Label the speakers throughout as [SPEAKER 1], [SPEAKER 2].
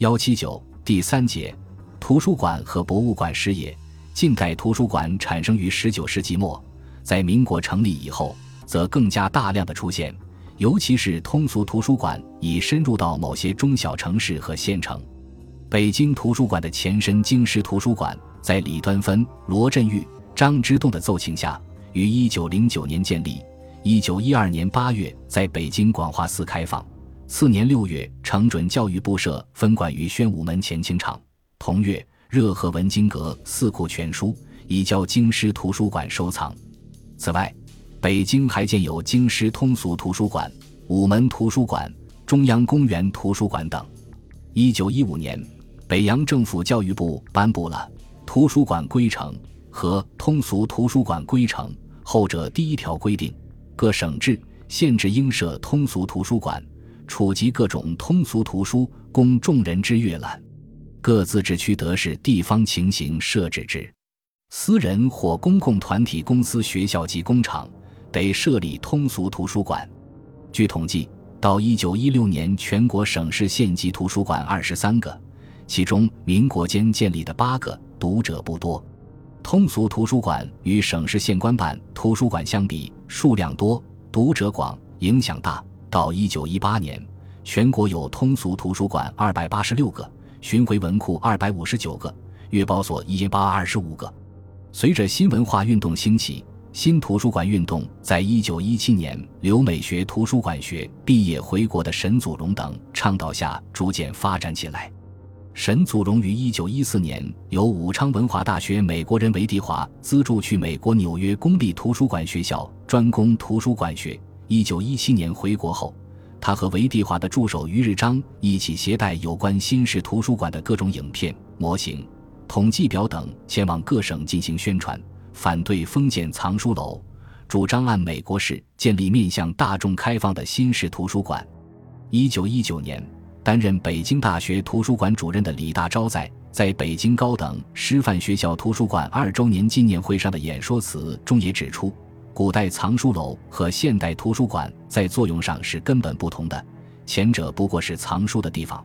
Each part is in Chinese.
[SPEAKER 1] 幺七九第三节，图书馆和博物馆事业。近代图书馆产生于十九世纪末，在民国成立以后，则更加大量的出现，尤其是通俗图书馆已深入到某些中小城市和县城。北京图书馆的前身京师图书馆，在李端芬、罗振玉、张之洞的奏请下，于一九零九年建立。一九一二年八月在北京广化寺开放，次年六月成准教育部设分馆于宣武门前清场。同月，热河文经阁《四库全书》移交京师图书馆收藏。此外，北京还建有京师通俗图书馆、午门图书馆、中央公园图书馆等。一九一五年，北洋政府教育部颁布了《图书馆规程》和《通俗图书馆规程》，后者第一条规定。各省制、县制应设通俗图书馆，储集各种通俗图书，供众人之阅览。各自治区得视地方情形设置之。私人或公共团体、公司、学校及工厂得设立通俗图书馆。据统计，到一九一六年，全国省市县级图书馆二十三个，其中民国间建立的八个，读者不多。通俗图书馆与省市县官办图书馆相比，数量多，读者广，影响大。到一九一八年，全国有通俗图书馆二百八十六个，巡回文库二百五十九个，阅报所一八二十五个。随着新文化运动兴起，新图书馆运动在一九一七年留美学图书馆学毕业回国的沈祖荣等倡导下，逐渐发展起来。沈祖荣于一九一四年由武昌文华大学美国人韦迪华资助去美国纽约公立图书馆学校专攻图书馆学。一九一七年回国后，他和韦蒂华的助手于日章一起携带有关新式图书馆的各种影片、模型、统计表等，前往各省进行宣传，反对封建藏书楼，主张按美国式建立面向大众开放的新式图书馆。一九一九年。担任北京大学图书馆主任的李大钊在在北京高等师范学校图书馆二周年纪念会上的演说词中也指出，古代藏书楼和现代图书馆在作用上是根本不同的。前者不过是藏书的地方，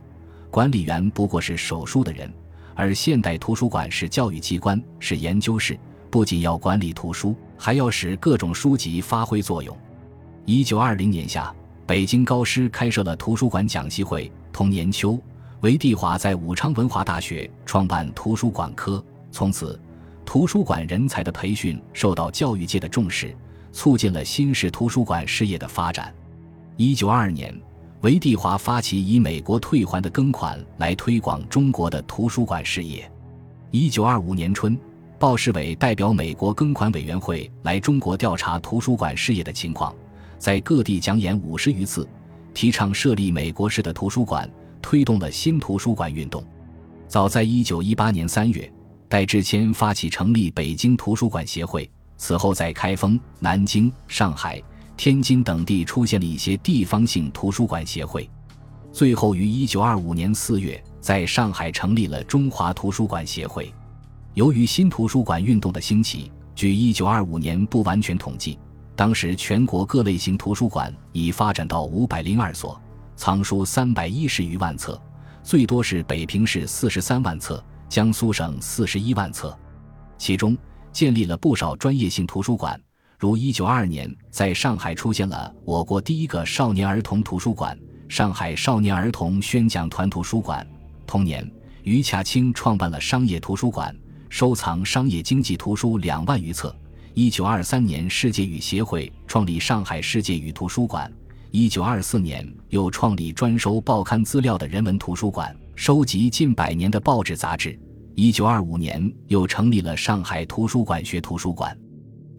[SPEAKER 1] 管理员不过是守书的人；而现代图书馆是教育机关，是研究室，不仅要管理图书，还要使各种书籍发挥作用。一九二零年夏，北京高师开设了图书馆讲习会。同年秋，韦地华在武昌文华大学创办图书馆科，从此，图书馆人才的培训受到教育界的重视，促进了新式图书馆事业的发展。一九二二年，韦地华发起以美国退还的庚款来推广中国的图书馆事业。一九二五年春，鲍世伟代表美国庚款委员会来中国调查图书馆事业的情况，在各地讲演五十余次。提倡设立美国式的图书馆，推动了新图书馆运动。早在一九一八年三月，戴志谦发起成立北京图书馆协会。此后，在开封、南京、上海、天津等地出现了一些地方性图书馆协会。最后于一九二五年四月，在上海成立了中华图书馆协会。由于新图书馆运动的兴起，据一九二五年不完全统计。当时全国各类型图书馆已发展到五百零二所，藏书三百一十余万册，最多是北平市四十三万册，江苏省四十一万册。其中建立了不少专业性图书馆，如一九二二年在上海出现了我国第一个少年儿童图书馆——上海少年儿童宣讲团图书馆。同年，余洽清创办了商业图书馆，收藏商业经济图书两万余册。一九二三年，世界语协会创立上海世界语图书馆。一九二四年，又创立专收报刊资料的人文图书馆，收集近百年的报纸杂志。一九二五年，又成立了上海图书馆学图书馆。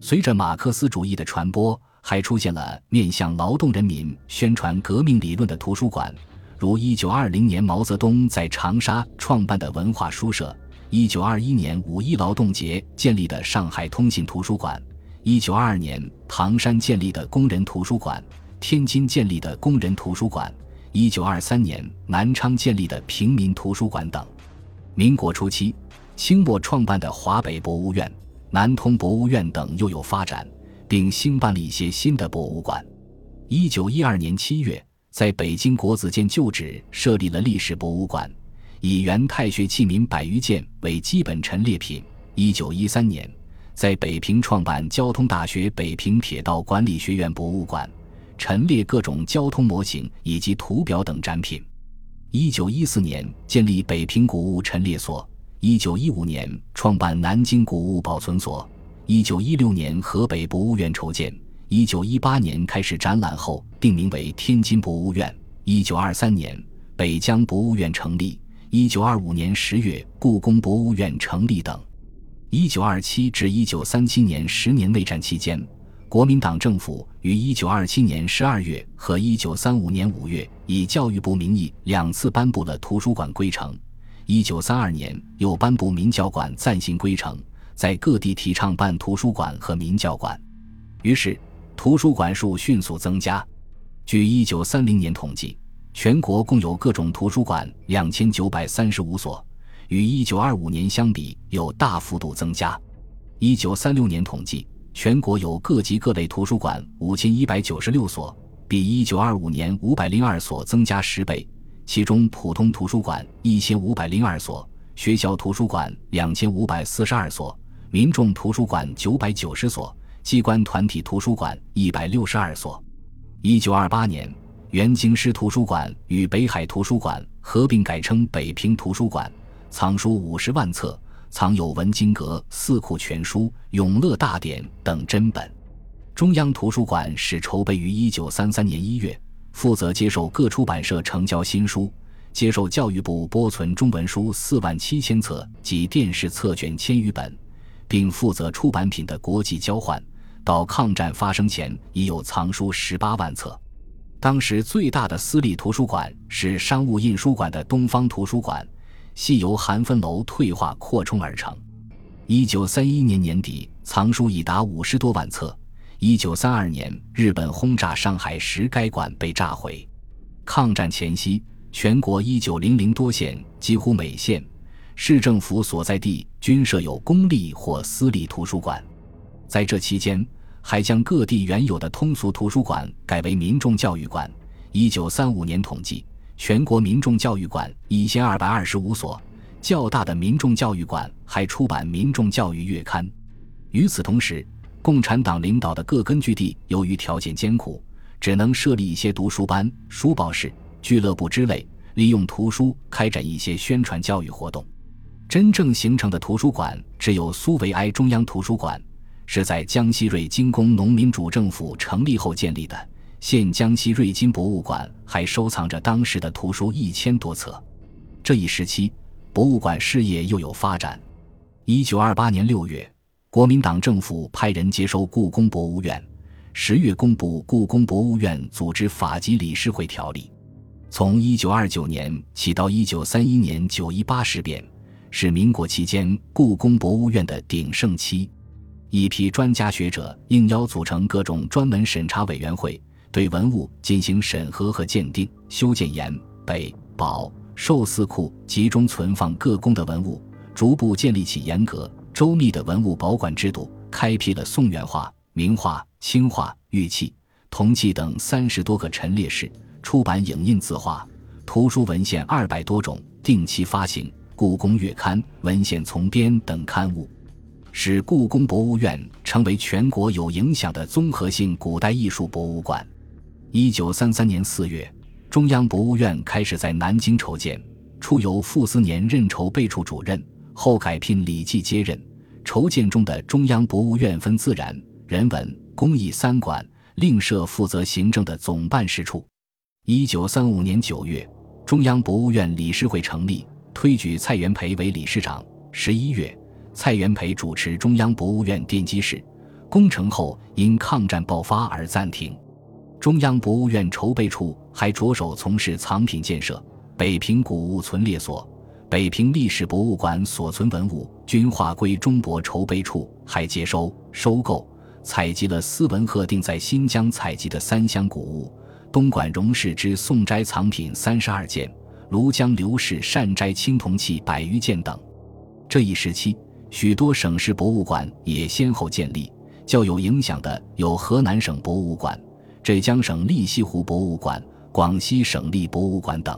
[SPEAKER 1] 随着马克思主义的传播，还出现了面向劳动人民宣传革命理论的图书馆，如一九二零年毛泽东在长沙创办的文化书社。一九二一年五一劳动节建立的上海通信图书馆，一九二二年唐山建立的工人图书馆，天津建立的工人图书馆，一九二三年南昌建立的平民图书馆等。民国初期，清末创办的华北博物院、南通博物院等又有发展，并兴办了一些新的博物馆。一九一二年七月，在北京国子监旧址设立了历史博物馆。以元太学器皿百余件为基本陈列品。一九一三年，在北平创办交通大学北平铁道管理学院博物馆，陈列各种交通模型以及图表等展品。一九一四年，建立北平古物陈列所。一九一五年，创办南京古物保存所。一九一六年，河北博物院筹建。一九一八年开始展览后，定名为天津博物院。一九二三年，北疆博物院成立。一九二五年十月，故宫博物院成立等。一九二七至一九三七年十年内战期间，国民党政府于一九二七年十二月和一九三五年五月，以教育部名义两次颁布了图书馆规程。一九三二年又颁布民教馆暂行规程，在各地提倡办图书馆和民教馆，于是图书馆数迅速增加。据一九三零年统计，全国共有各种图书馆两千九百三十五所，与一九二五年相比有大幅度增加。一九三六年统计，全国有各级各类图书馆五千一百九十六所，比一九二五年五百零二所增加十倍。其中，普通图书馆一千五百零二所，学校图书馆两千五百四十二所，民众图书馆九百九十所，机关团体图书馆一百六十二所。一九二八年，原京师图书馆与北海图书馆合并改称北平图书馆，藏书五十万册，藏有《文经阁》《四库全书》《永乐大典》等珍本。中央图书馆始筹备于一九三三年一月。负责接受各出版社成交新书，接受教育部拨存中文书四万七千册及电视册卷千余本，并负责出版品的国际交换。到抗战发生前，已有藏书十八万册。当时最大的私立图书馆是商务印书馆的东方图书馆，系由韩分楼退化扩充而成。一九三一年年底，藏书已达五十多万册。一九三二年，日本轰炸上海时，该馆被炸毁。抗战前夕，全国一九零零多县，几乎每县市政府所在地均设有公立或私立图书馆。在这期间，还将各地原有的通俗图书馆改为民众教育馆。一九三五年统计，全国民众教育馆一千二百二十五所，较大的民众教育馆还出版民众教育月刊。与此同时，共产党领导的各根据地，由于条件艰苦，只能设立一些读书班、书报室、俱乐部之类，利用图书开展一些宣传教育活动。真正形成的图书馆，只有苏维埃中央图书馆，是在江西瑞金工农民主政府成立后建立的。现江西瑞金博物馆还收藏着当时的图书一千多册。这一时期，博物馆事业又有发展。一九二八年六月。国民党政府派人接收故宫博物院，十月公布《故宫博物院组织法及理事会条例》。从一九二九年起到一九三一年九一八事变，是民国期间故宫博物院的鼎盛期。一批专家学者应邀组成各种专门审查委员会，对文物进行审核和鉴定。修建盐、北、宝、寿四库，集中存放各宫的文物，逐步建立起严格。周密的文物保管制度，开辟了宋元画、名画、青画、玉器、铜器等三十多个陈列室，出版影印字画、图书文献二百多种，定期发行《故宫月刊》《文献丛编》等刊物，使故宫博物院成为全国有影响的综合性古代艺术博物馆。一九三三年四月，中央博物院开始在南京筹建，初由傅斯年任筹备处主任。后改聘李济接任，筹建中的中央博物院分自然、人文、工艺三馆，另设负责行政的总办事处。一九三五年九月，中央博物院理事会成立，推举蔡元培为理事长。十一月，蔡元培主持中央博物院奠基式工程后，因抗战爆发而暂停。中央博物院筹备处还着手从事藏品建设，北平古物存列所。北平历史博物馆所存文物均划归中博筹备处，还接收、收购、采集了斯文赫定在新疆采集的三箱古物，东莞荣氏之宋斋藏品三十二件，庐江刘氏善斋青铜器百余件等。这一时期，许多省市博物馆也先后建立，较有影响的有河南省博物馆、浙江省立西湖博物馆、广西省立博物馆等。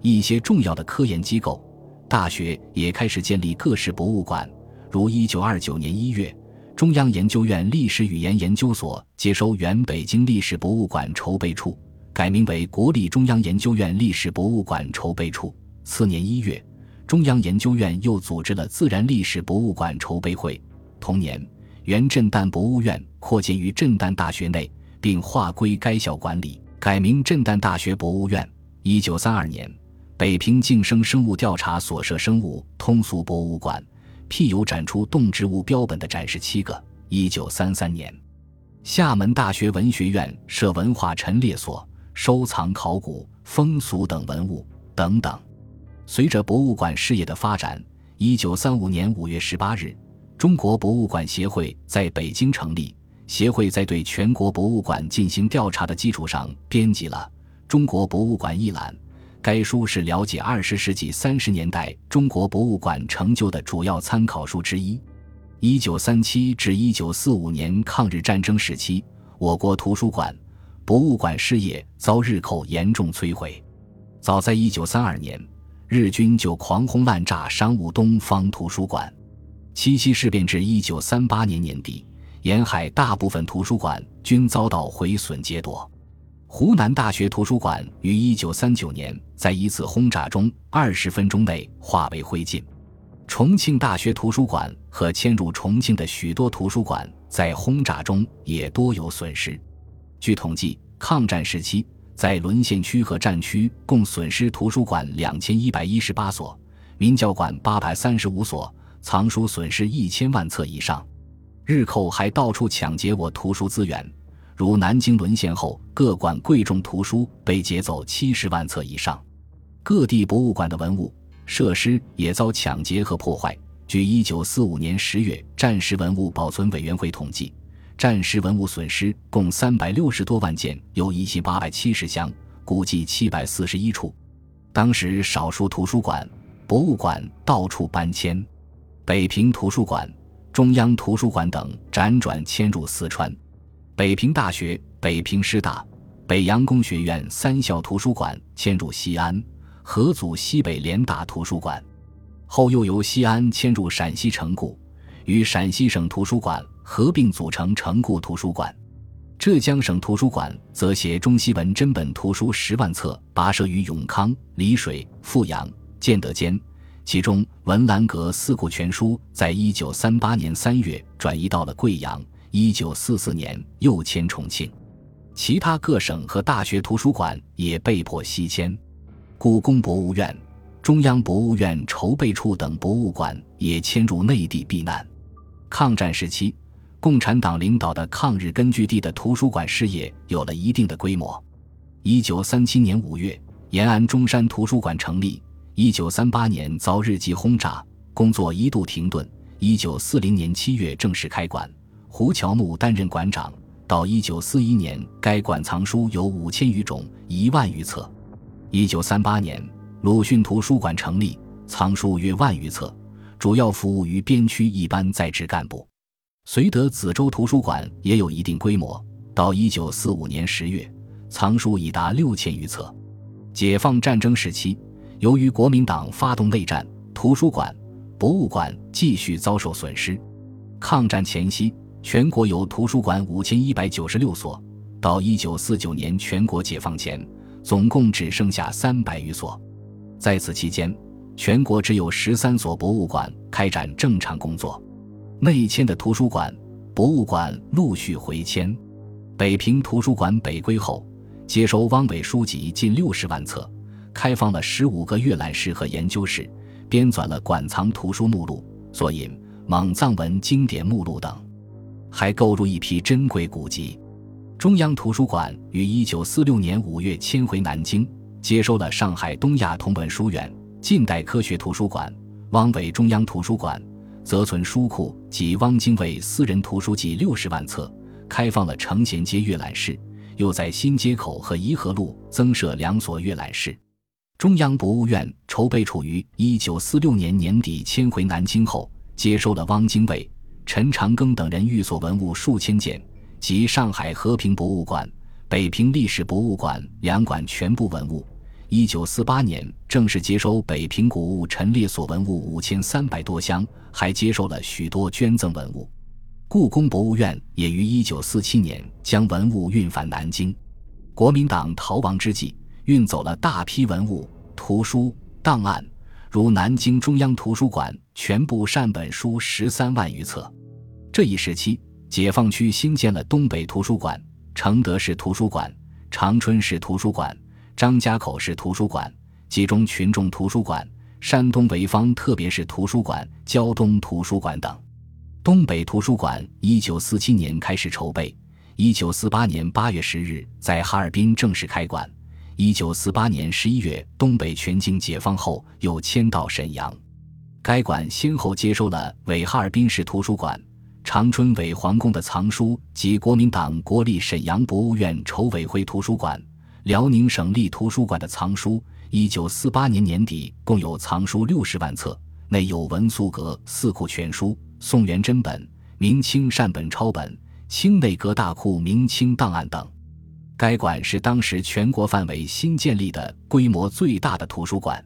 [SPEAKER 1] 一些重要的科研机构、大学也开始建立各式博物馆，如1929年1月，中央研究院历史语言研究所接收原北京历史博物馆筹备处，改名为国立中央研究院历史博物馆筹备处。次年1月，中央研究院又组织了自然历史博物馆筹备会。同年，原震旦博物院扩建于震旦大学内，并划归该校管理，改名震旦大学博物院。一九三二年，北平晋生生物调查所设生物通俗博物馆，辟有展出动植物标本的展示七个。一九三三年，厦门大学文学院设文化陈列所，收藏考古、风俗等文物等等。随着博物馆事业的发展，一九三五年五月十八日，中国博物馆协会在北京成立。协会在对全国博物馆进行调查的基础上，编辑了《中国博物馆一览》。该书是了解二十世纪三十年代中国博物馆成就的主要参考书之一。一九三七至一九四五年抗日战争时期，我国图书馆、博物馆事业遭日寇严重摧毁。早在一九三二年。日军就狂轰滥炸商务东方图书馆，七七事变至一九三八年年底，沿海大部分图书馆均遭到毁损劫夺。湖南大学图书馆于一九三九年在一次轰炸中二十分钟内化为灰烬。重庆大学图书馆和迁入重庆的许多图书馆在轰炸中也多有损失。据统计，抗战时期。在沦陷区和战区共损失图书馆两千一百一十八所，民教馆八百三十五所，藏书损失一千万册以上。日寇还到处抢劫我图书资源，如南京沦陷后，各馆贵重图书被劫走七十万册以上。各地博物馆的文物设施也遭抢劫和破坏。据一九四五年十月战时文物保存委员会统计。战时文物损失共三百六十多万件，有一千八百七十箱，估计七百四十一处。当时少数图书馆、博物馆到处搬迁，北平图书馆、中央图书馆等辗转迁入四川。北平大学、北平师大、北洋工学院三校图书馆迁入西安，合组西北联大图书馆，后又由西安迁入陕西城固，与陕西省图书馆。合并组成城固图书馆，浙江省图书馆则携中西文珍本图书十万册跋涉于永康、丽水、阜阳、建德间，其中文澜阁四库全书在一九三八年三月转移到了贵阳，一九四四年又迁重庆，其他各省和大学图书馆也被迫西迁，故宫博物院、中央博物院筹备处等博物馆也迁入内地避难。抗战时期。共产党领导的抗日根据地的图书馆事业有了一定的规模。一九三七年五月，延安中山图书馆成立。一九三八年遭日机轰炸，工作一度停顿。一九四零年七月正式开馆，胡乔木担任馆长。到一九四一年，该馆藏书有五千余种，一万余册。一九三八年，鲁迅图书馆成立，藏书约万余册，主要服务于边区一般在职干部。绥德梓州图书馆也有一定规模，到一九四五年十月，藏书已达六千余册。解放战争时期，由于国民党发动内战，图书馆、博物馆继续遭受损失。抗战前夕，全国有图书馆五千一百九十六所，到一九四九年全国解放前，总共只剩下三百余所。在此期间，全国只有十三所博物馆开展正常工作。内迁的图书馆、博物馆陆续回迁。北平图书馆北归后，接收汪伪书籍近六十万册，开放了十五个阅览室和研究室，编纂了馆藏图书目录、索引、蒙藏文经典目录等，还购入一批珍贵古籍。中央图书馆于一九四六年五月迁回南京，接收了上海东亚同文书院、近代科学图书馆、汪伪中央图书馆。则存书库及汪精卫私人图书集六十万册，开放了承贤街阅览室，又在新街口和颐和路增设两所阅览室。中央博物院筹备处于一九四六年年底迁回南京后，接收了汪精卫、陈长庚等人寓所文物数千件，及上海和平博物馆、北平历史博物馆两馆全部文物，一九四八年正式接收北平古物陈列所文物五千三百多箱，还接受了许多捐赠文物。故宫博物院也于一九四七年将文物运返南京。国民党逃亡之际，运走了大批文物、图书、档案，如南京中央图书馆全部善本书十三万余册。这一时期，解放区新建了东北图书馆、承德市图书馆、长春市图书馆。张家口市图书馆、集中群众图书馆、山东潍坊特别是图书馆、胶东图书馆等。东北图书馆一九四七年开始筹备，一九四八年八月十日在哈尔滨正式开馆。一九四八年十一月，东北全境解放后，又迁到沈阳。该馆先后接收了伪哈尔滨市图书馆、长春伪皇宫的藏书及国民党国立沈阳博物院筹委会图书馆。辽宁省立图书馆的藏书，一九四八年年底共有藏书六十万册，内有文素阁四库全书、宋元珍本、明清善本抄本、清内阁大库明清档案等。该馆是当时全国范围新建立的规模最大的图书馆。